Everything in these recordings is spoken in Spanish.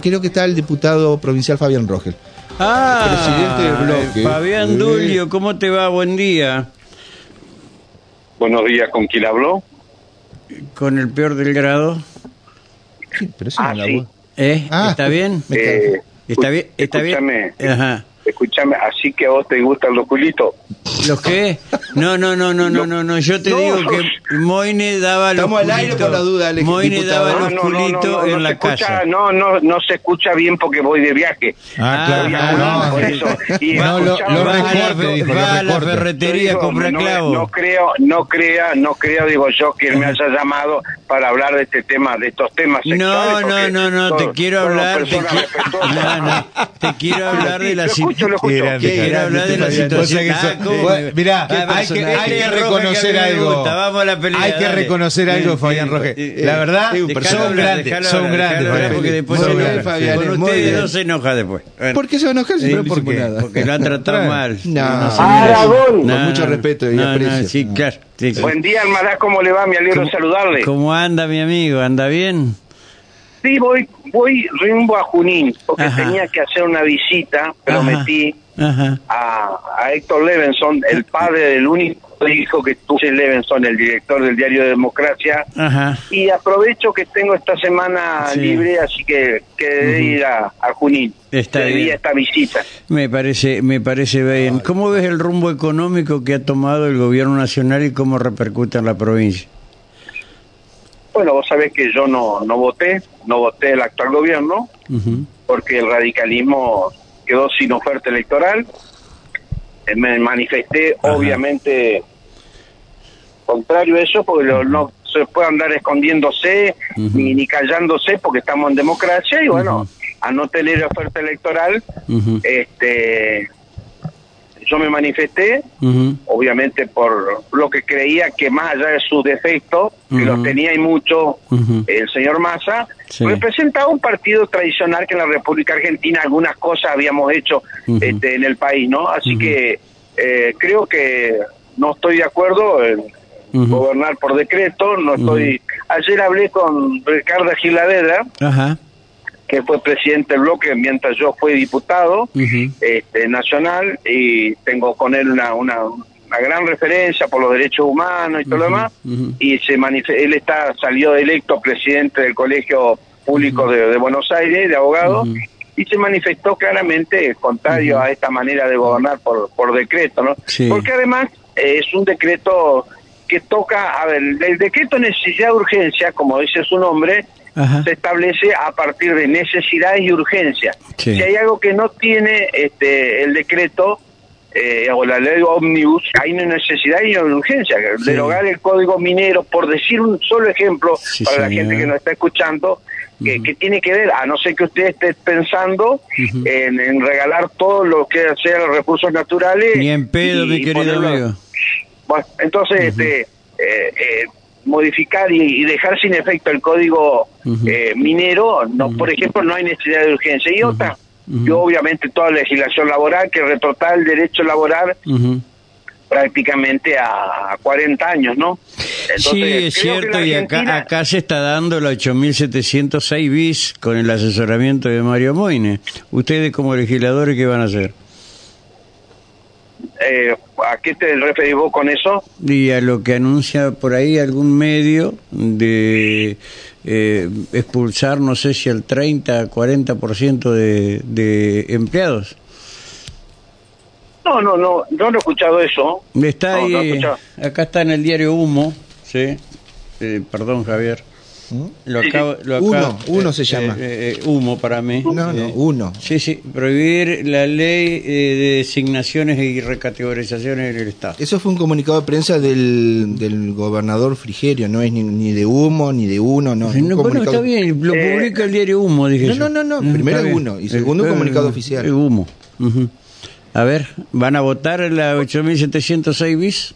creo que está el diputado provincial Fabián Rogel. Ah, Presidente del bloque. Fabián Eh. Dulio, ¿cómo te va? Buen día. Buenos días, ¿con quién habló? Con el peor del grado. Sí, pero eso Ah, no la sí. voz. ¿Eh? Ah, ¿Está bien? Eh, ¿Está bien? ¿Está escúchame, bien? Ajá. Escúchame, así que a vos te gustan los culitos. ¿Los qué? No, no, no, no, no, no, no. Yo te No, digo que Moine daba los Estamos al aire culitos. por la duda, Alex, Moine diputado. daba No, los no, culitos no, no en la escucha, casa. No, no, no se escucha bien porque voy de viaje. Ah, ah, no. por eso. Y No, lo- lo va a la, recorte, dijo, lo va a la ferretería a Digo, comprar no, clavo. No creo, no crea, no creo, digo yo, que él me haya llamado para hablar de este tema, de estos temas No, sexuales. no, no, no, te quiero hablar, te, personas qui- respetuosas. no, no, te quiero hablar de la Lo escucho, lo escucho. situación. Quiero hablar de la situación. O sea que Ah, so- ¿cómo Bueno, me- mirá, hay que- hay que reconocer algo. Vamos a la pelea. Hay que dale. reconocer algo, Sí, Fabián sí, Roge. sí, La verdad, sí, son grandes, son grandes. Porque después Muy se bien, enoja. Fabián, Con ustedes no se enoja después. ¿Por qué se va a enojar si no. Porque lo han tratado mal. Aragón. Con mucho respeto y aprecio. sí, claro. sí, sí. Buen día, Almará, ¿cómo le va? Me alegro de saludarle. ¿Cómo anda mi amigo? ¿Anda bien? Sí, voy, voy rumbo a Junín, porque Ajá. tenía que hacer una visita, pero Ajá. Ajá. a, a Héctor Levenson, el padre del único hijo que tuvo Levenson, el director del diario Democracia, y aprovecho que tengo esta semana Sí. libre, así que quedé ir a, a Junín. Está bien. esta visita. Me parece, me parece bien. ¿Cómo ves el rumbo económico que ha tomado el gobierno nacional y cómo repercute en la provincia? Bueno, vos sabés que yo no, no voté, no voté el actual gobierno, porque el radicalismo quedó sin oferta electoral. Eh, Me manifesté, Ajá. obviamente, contrario a eso, porque lo- no se puede andar escondiéndose ni, ni callándose, porque estamos en democracia, y bueno, Ujú. a no tener oferta electoral, este yo me manifesté, obviamente por lo que creía que más allá de sus defectos, que los tenía y mucho, el señor Massa, Sí. representaba un partido tradicional que en la República Argentina algunas cosas habíamos hecho este, en el país, ¿no? Así que eh, creo que no estoy de acuerdo en gobernar por decreto, no estoy... Ayer hablé con Ricardo Giladera, Ajá. Que fue presidente del bloque mientras yo fui diputado este, nacional y tengo con él una, una, una gran referencia por los derechos humanos y todo lo demás y se él está salió electo presidente del colegio público de, de Buenos Aires de abogados y se manifestó claramente contrario a esta manera de gobernar por, por decreto no Sí. porque además eh, es un decreto que toca a ver el decreto de necesidad de urgencia como dice su nombre Ajá. se establece a partir de necesidades y urgencias. Sí. Si hay algo que no tiene este el decreto eh, o la ley Omnibus, hay una necesidad y una urgencia. Sí. Derogar el código minero, por decir un solo ejemplo Sí, para la gente que nos está escuchando, que, que tiene que ver, a no ser que usted esté pensando en, en regalar todo lo que sea los recursos naturales. Ni en pedo, y- mi querido amigo. bueno, entonces, este, eh, eh, modificar y, y dejar sin efecto el código eh, minero, no, por ejemplo, no hay necesidad de urgencia. Y otra, Ujú. y obviamente toda la legislación laboral que retrotrae el derecho laboral prácticamente a, a 40 años, ¿no? Sí, es cierto, y acá, acá se está dando la 8706 bis con el asesoramiento de Mario Moine. ¿Ustedes como legisladores qué van a hacer? Eh, ¿A qué te referís vos con eso? Y a lo que anuncia por ahí algún medio de eh, expulsar, no sé si al 30, 40% de, de empleados. No, no, no, no he escuchado eso. Está No, ahí, acá está en el diario Humo, ¿sí? Eh, perdón, Javier. Lo acabo, lo Uno, acabo- uno se llama. eh, eh, humo para mí. No, no, Eh, uno. Sí, sí, prohibir la ley eh, de designaciones y recategorizaciones en el Estado. Eso fue un comunicado de prensa del, del gobernador Frigerio, no es ni, ni de humo, ni de uno, no. bueno, comunicado- está bien, lo Eh, publica el diario Humo, dije No, yo. no, no, no, Ah, primero uno, y segundo un Eh, comunicado eh, oficial. eh, Humo. A ver, ¿van a votar la 8706 bis?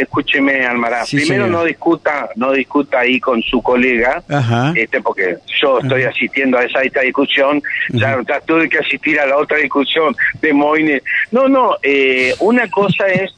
Escúcheme, Almaraz. Sí, Primero señor. no discuta, no discuta ahí con su colega, Ajá. este porque yo estoy asistiendo a esa esta discusión, ya, ya tuve que asistir a la otra discusión de Moine. No, no, eh, una cosa es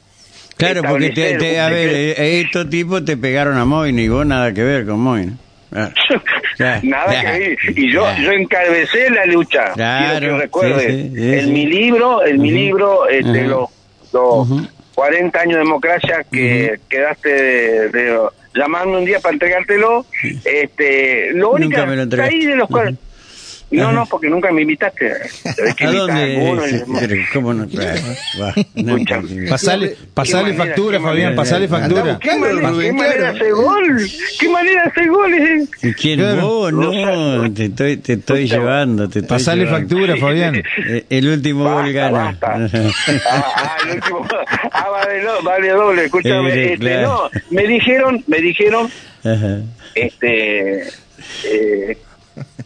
Claro, porque te, te- a ver, eh, estos tipos te pegaron a Moine y vos nada que ver con Moine. Ah, ya, Nada ya, que ver. Y yo, yo encabecé la lucha. Claro, Quiero que recuerdes. sí, sí, sí, en mi libro, en mi libro, este, los Ujú. 40 años de democracia que quedaste de, de llamarme un día para entregártelo, este, lo único me lo ahí de los cual- No, Ajá. No, porque nunca me invitaste. Que ¿A dónde? pero ¿Cómo no? Va, no, Escucha. no, Pasale, pasale factura, Fabián, pasale factura. ¿Qué manera, qué hacer gol? ¿Qué manera de hacer goles? ¿Y ¿Quién vos? No, te estoy, te estoy llevando. Te estoy Pasale llevando. factura, Fabián. Eh, El último gol gana. Ah, ah, el último. Ah, vale, do- vale doble. Escúchame. Eh, este, claro. no, me dijeron, me dijeron, Ajá. este, eh,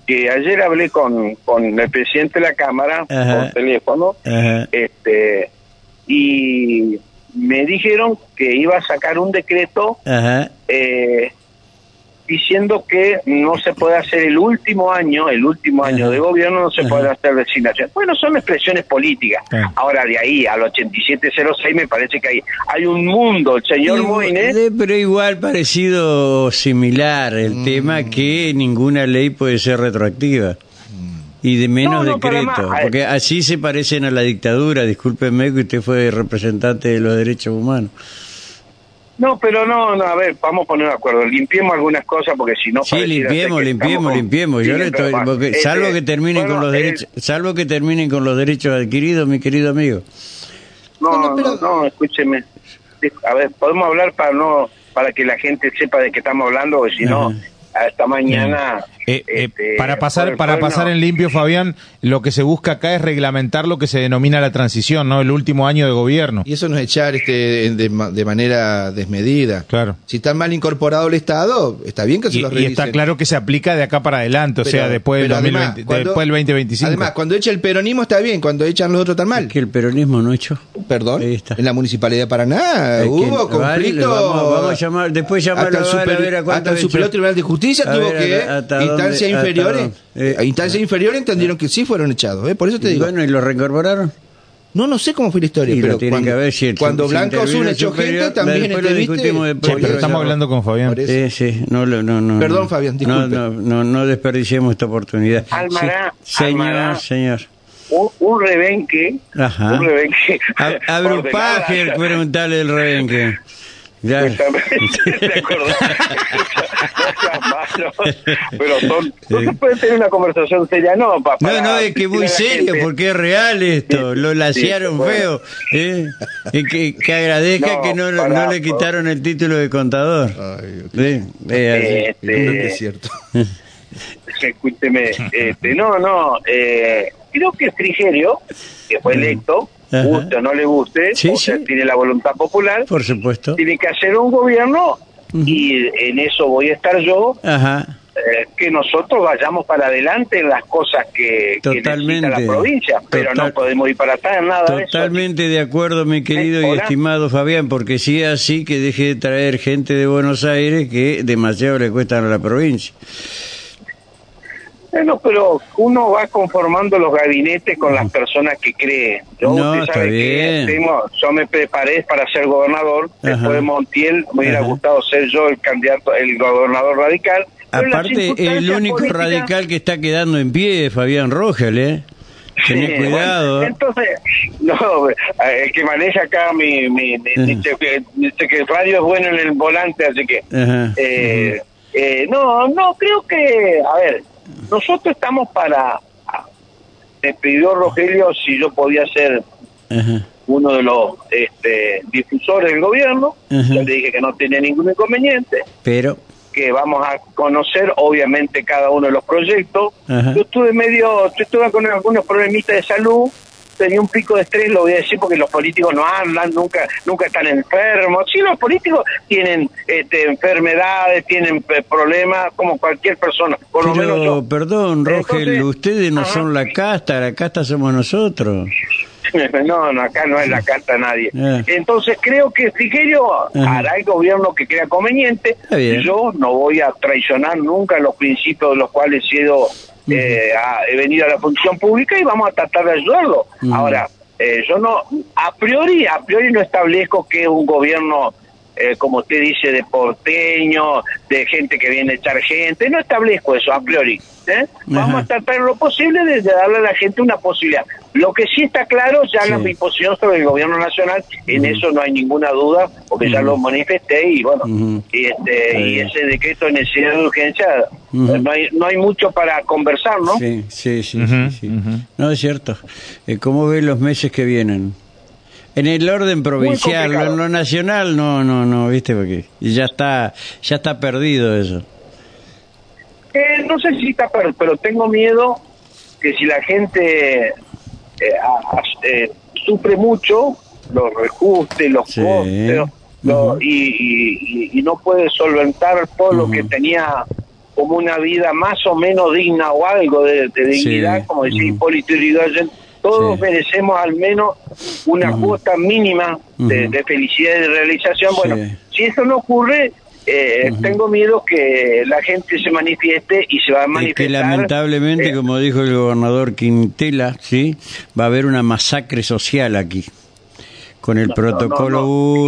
que ayer hablé con, con el presidente de la Cámara Ajá. por teléfono, Ajá. este, y me dijeron que iba a sacar un decreto eh, diciendo que no se puede hacer el último año, el último año Ajá. de gobierno no se Ajá. puede hacer designación. Bueno, son expresiones políticas. Ah. Ahora de ahí al 8706 me parece que hay, hay un mundo, el señor Moines. de- pero igual parecido similar el tema que ninguna ley puede ser retroactiva. Y de menos No, no, pero decreto, porque así se parecen a la dictadura. Discúlpeme que usted fue representante de los derechos humanos. No, pero no, no, a ver, vamos a poner de acuerdo. Limpiemos algunas cosas porque si no. Sí, limpiemos, limpiemos, limpiemos. Yo le estoy, porque, este, salvo que terminen bueno, con los derechos, salvo que terminen con los derechos adquiridos, mi querido amigo. No, No, no, no, pero- no, escúcheme. A ver, podemos hablar para no para que la gente sepa de qué estamos hablando, porque si no, hasta mañana. Eh, eh, este, para pasar, para pasar no. en limpio, Fabián, lo que se busca acá es reglamentar lo que se denomina la transición, ¿no? El último año de gobierno. Y eso no es echar este, de, ma- de manera desmedida. Claro. Si está mal incorporado el Estado, está bien que se Y, lo y revisen. está claro que se aplica de acá para adelante, o Pero- sea, después del, pero además, 2020 cuando- después del 2025. Además, cuando echa el peronismo está bien, cuando echan los otros tan mal. Es que el peronismo no echó. Perdón. Ahí está. En la municipalidad de Paraná Es hubo vale, conflicto. vamos- vamos a llamar- después llamarlo hasta el, a ver, a super- ver a cuánto hasta el. Superior Tribunal de Justicia A tuvo ver, que instancias hasta inferiores. Eh, a instancias inferiores entendieron que sí fueron echados. ¿eh? Por eso te digo. Bueno, ¿y lo reincorporaron? no, no sé cómo fue la historia, Y pero tienen cuando, que ver si el- cuando si Osuna el echó superior, gente, también después lo ¿entendiste? discutimos después. Che, pero estamos hablando con Fabián. Eso. Sí, sí, no, lo- no, no. Perdón, no. Fabián, No, disculpe. no, no, no desperdiciemos esta oportunidad. Almará, Sí, Señor, Almará. señor. Un, un rebenque. Ajá. Un rebenque. A- Abrupaje, ordenado. preguntarle el rebenque. Ya. ¿te acordás? No seas malo. Pero son, no se puede tener una conversación seria, no, papá. No, no, es que muy serio, porque es real esto, lo laciaron bueno. feo. ¿eh? Y que, que agradezca No, que no, no pará, le quitaron el título de contador. Ay, ok. Sí, es. Este, es cierto. Escúcheme, este, no, no, eh, creo que Frigerio, que fue electo, Ajá. guste o no le guste, Sí, o sea, sí. tiene la voluntad popular, Por supuesto. tiene que hacer un gobierno y en eso voy a estar yo, Ajá. eh, que nosotros vayamos para adelante en las cosas que, que Totalmente. necesita la provincia, pero Total- no podemos ir para atrás en nada de eso. Totalmente de acuerdo, mi querido y estimado Fabián, porque si es así que deje de traer gente de Buenos Aires que demasiado le cuestan a la provincia. Bueno, pero uno va conformando los gabinetes con las personas que cree. Yo, No, usted está sabe bien. que tengo- yo me preparé para ser gobernador. Ajá. Después de Montiel me hubiera Ajá. gustado ser yo el candidato, el gobernador radical. Aparte, el único radical que está quedando en pie es Fabián Rogel, ¿eh? Tenés Sí, cuidado. bueno, entonces, no, eh, el que maneja acá mi, mi, mi- mi secretario es bueno en el volante, así que... Ajá, eh, eh, no, no, creo que, a ver, nosotros estamos para... Me pidió Rogelio si yo podía ser Ajá. uno de los este, difusores del gobierno. Ajá. Yo le dije que no tenía ningún inconveniente, Pero, que vamos a conocer obviamente cada uno de los proyectos. Ajá. Yo estuve medio, yo estuve con algunos problemitas de salud, tenía un pico de estrés, lo voy a decir porque los políticos no hablan, nunca nunca están enfermos. Sí, los políticos tienen este, enfermedades, tienen eh, problemas como cualquier persona. Por lo menos pero yo. perdón, Rogel, Entonces, ustedes no ajá. son la casta, la casta somos nosotros. No, no, acá no es la carta nadie. Ah. Entonces creo que Frigerio hará el gobierno que crea conveniente. Yo no voy a traicionar nunca los principios de los cuales he, sido, eh, a- he venido a la función pública y vamos a tratar de ayudarlo. Ahora, eh, yo no, a priori, a priori no establezco que un gobierno eh, como usted dice, de porteño, de gente que viene a echar gente. No establezco eso a priori. ¿Eh? Vamos a tratar lo posible de, darle a la gente una posibilidad. Lo que sí está claro, ya la mi posición sobre el gobierno nacional, en eso no hay ninguna duda, porque ya lo manifesté y bueno, y, este, y ese decreto de necesidad de urgencia, no, hay, no hay mucho para conversar, ¿no? Sí, sí, sí. sí, No, es cierto. Eh, ¿Cómo ve los meses que vienen? En el orden provincial, en lo nacional, no, no, no, viste, porque ya está, ya está perdido eso. Eh, no sé si está perdido, pero tengo miedo que si la gente eh, eh, sufre mucho, los reajustes, los costes, y, no puede solventar todo lo que tenía como una vida más o menos digna o algo de, dignidad, como decía Hipólito Yrigoyen, todos merecemos al menos una cuota mínima de, felicidad y de realización. Bueno, si eso no ocurre, eh, tengo miedo que la gente se manifieste y se va a manifestar. que lamentablemente, eh, como dijo el gobernador Quintela, sí, va a haber una masacre social aquí con el protocolo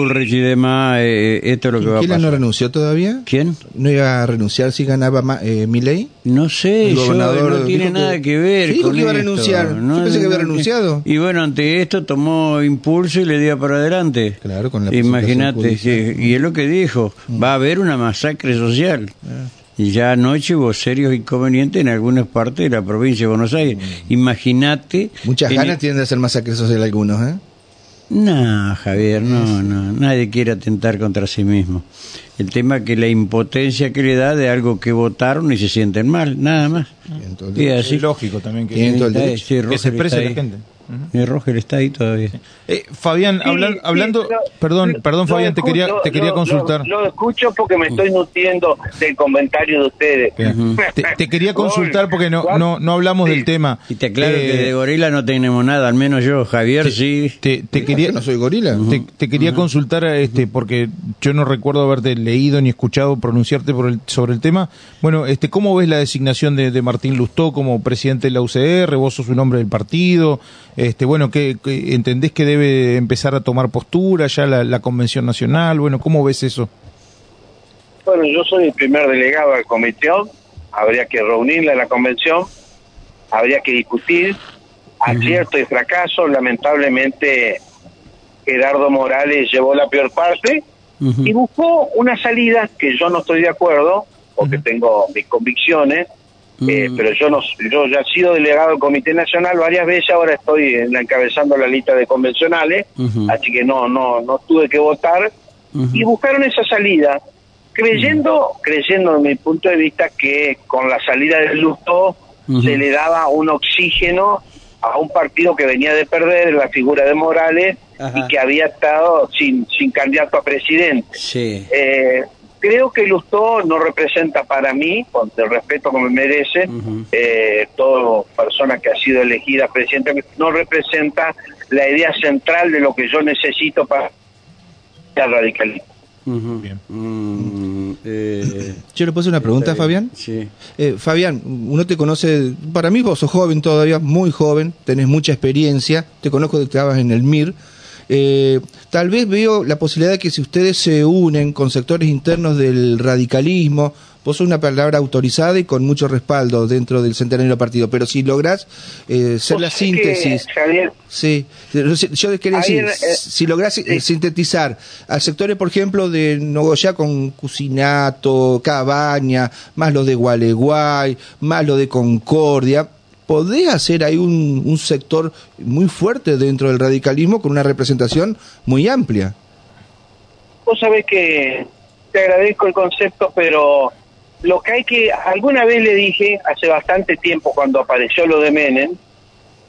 no, y demás, eh, esto es lo que va a pasar. no renunció todavía? ¿Quién? ¿No iba a renunciar si ganaba eh, ley? No sé, yo, no tiene nada que, ver sí, con que iba a renunciar. No, yo pensé que había renunciado. Y bueno, ante esto tomó impulso y le dio para adelante. Claro, con la Imagínate, y es lo que dijo, mm. va a haber una masacre social. Ah. Y ya anoche hubo serios inconvenientes en algunas partes de la provincia de Buenos Aires. Mm. Imagínate. Muchas ganas tienen de hacer masacre social algunos, ¿eh? No, Javier, no, no. Nadie quiere atentar contra sí mismo. El tema es que la impotencia que le da de algo que votaron y se sienten mal, nada más. Y es lógico también que, que se exprese la gente. Uh Roger está ahí todavía. Eh, Fabián, hablando, perdón, perdón Fabián, te quería, te quería consultar. Lo, escucho porque me estoy nutriendo del comentario de ustedes. te, quería consultar porque no, no, no hablamos del tema. Y te aclaro que de gorila no tenemos nada, al menos yo, Javier, sí. Te, quería, no soy gorila. Te, quería consultar este porque yo no recuerdo haberte leído ni escuchado pronunciarte por el, sobre el tema. Bueno, este, ¿cómo ves la designación de, de Martín Lustó como presidente de la UCR? Vos sos un hombre del partido. Este, bueno, que, entendés que debe empezar a tomar postura ya la, Convención Nacional? Bueno, ¿cómo ves eso? Bueno, yo soy el primer delegado del comisión, habría que reunirla en la convención, habría que discutir. Acierto y fracaso, lamentablemente Gerardo Morales llevó la peor parte y buscó una salida que yo no estoy de acuerdo, porque tengo mis convicciones, eh, mm. pero yo no yo ya he sido delegado del Comité Nacional varias veces, ahora estoy encabezando la lista de convencionales, así que no no no tuve que votar y buscaron esa salida, creyendo creyendo en mi punto de vista que con la salida del Lusto se le daba un oxígeno a un partido que venía de perder la figura de Morales y que había estado sin sin candidato a presidente. Sí. Eh, creo que Lustó no representa para mí, con el respeto que me merece, eh, toda persona que ha sido elegida presidente, no representa la idea central de lo que yo necesito para el radicalismo. Bien. Mm, eh, ¿Yo le puedo hacer una pregunta, Fabián? Sí. Eh, Fabián, uno te conoce, para mí vos sos joven todavía, muy joven, tenés mucha experiencia, te conozco de que estabas en el MIR, eh, tal vez veo la posibilidad de que si ustedes se unen con sectores internos del radicalismo, vos sos una palabra autorizada y con mucho respaldo dentro del centenario partido, pero si lográs eh, ser la síntesis, sí, yo quería decir, eh, si lográs eh, sintetizar a sectores, por ejemplo, de Nogoyá con Cusinato, Cabaña, más los de Gualeguay, más los de Concordia, podés hacer ahí un, un sector muy fuerte dentro del radicalismo con una representación muy amplia. Vos sabés que te agradezco el concepto, pero lo que hay que, alguna vez le dije, hace bastante tiempo cuando apareció lo de Menem,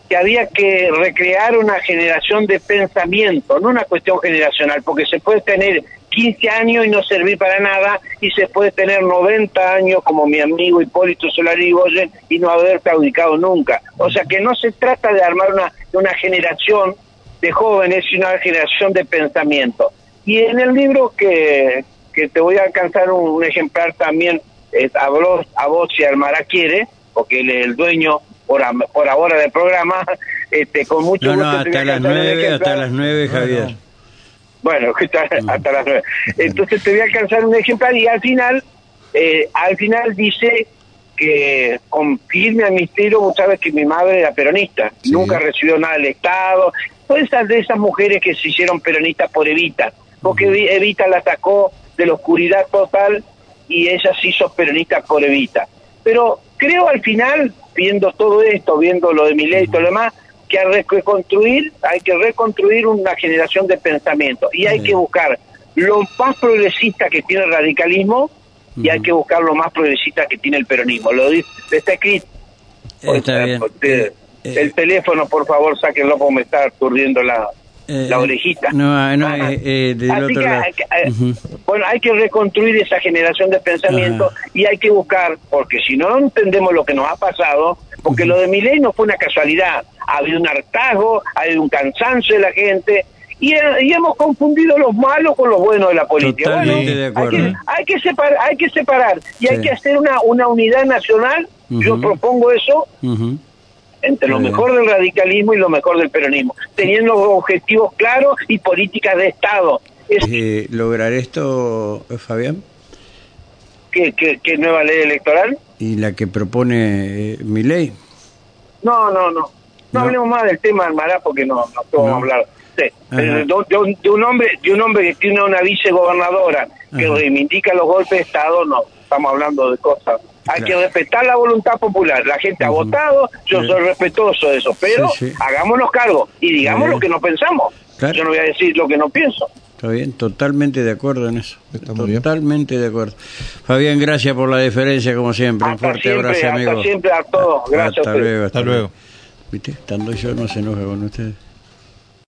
que había que recrear una generación de pensamiento, no una cuestión generacional, porque se puede tener 15 años y no servir para nada, y se puede tener 90 años como mi amigo Hipólito Solari Goyen y no haber claudicado nunca. O sea que no se trata de armar una, una generación de jóvenes, sino una generación de pensamiento. Y en el libro que, que te voy a alcanzar un, ejemplar también, eh, a, vos, a vos y al Maraquiere, porque él es el dueño por, por ahora del programa, este, con mucho no, hasta las nueve, hasta las nueve, Javier. Bueno, hasta las nueve. Entonces te voy a alcanzar un ejemplar y al final, eh, al final dice que con firme misterio, vos sabes que mi madre era peronista, nunca recibió nada del Estado, todas esas de esas mujeres que se hicieron peronistas por Evita, porque Evita la sacó de la oscuridad total y ella se hizo peronista por Evita. Pero creo al final, viendo todo esto, viendo lo de mi ley y todo lo demás, que hay que reconstruir, hay que reconstruir una generación de pensamiento y hay que buscar lo más progresista que tiene el radicalismo y hay que buscar lo más progresista que tiene el peronismo. Lo dice, está escrito. Está bien. Eh, eh, el teléfono, por favor, sáquenlo porque me está aturdiendo la, eh, la orejita. No, no, del otro lado. Bueno, hay que reconstruir esa generación de pensamiento y hay que buscar, porque si no entendemos lo que nos ha pasado, porque lo de mi ley no fue una casualidad, ha habido un hartazgo, ha habido un cansancio de la gente, y, hemos confundido los malos con los buenos de la política. Bueno, Hay, que, separar, hay que separar y hay que hacer una, una unidad nacional. Yo propongo eso entre lo mejor del radicalismo y lo mejor del peronismo, teniendo objetivos claros y políticas de Estado. Eh, ¿Lograr esto, Fabián? ¿Qué, qué, nueva ley electoral? ¿Y la que propone eh, mi ley? No, no, no. No, hablemos más del tema del Mará porque no, no podemos hablar. Eh, de, un hombre de un hombre que tiene una vicegobernadora que reivindica los golpes de Estado, no. Estamos hablando de cosas hay que respetar la voluntad popular. La gente ha votado, yo soy respetuoso de eso, pero hagámonos cargo y digamos lo que no pensamos. Yo no voy a decir lo que no pienso. Está bien, totalmente de acuerdo en eso. totalmente de acuerdo. Fabián, gracias por la deferencia, como siempre. Un fuerte abrazo, amigo. Hasta siempre a todos. Gracias. Hasta, luego. Hasta, luego. ¿Viste? Estando yo no se enoja con ustedes.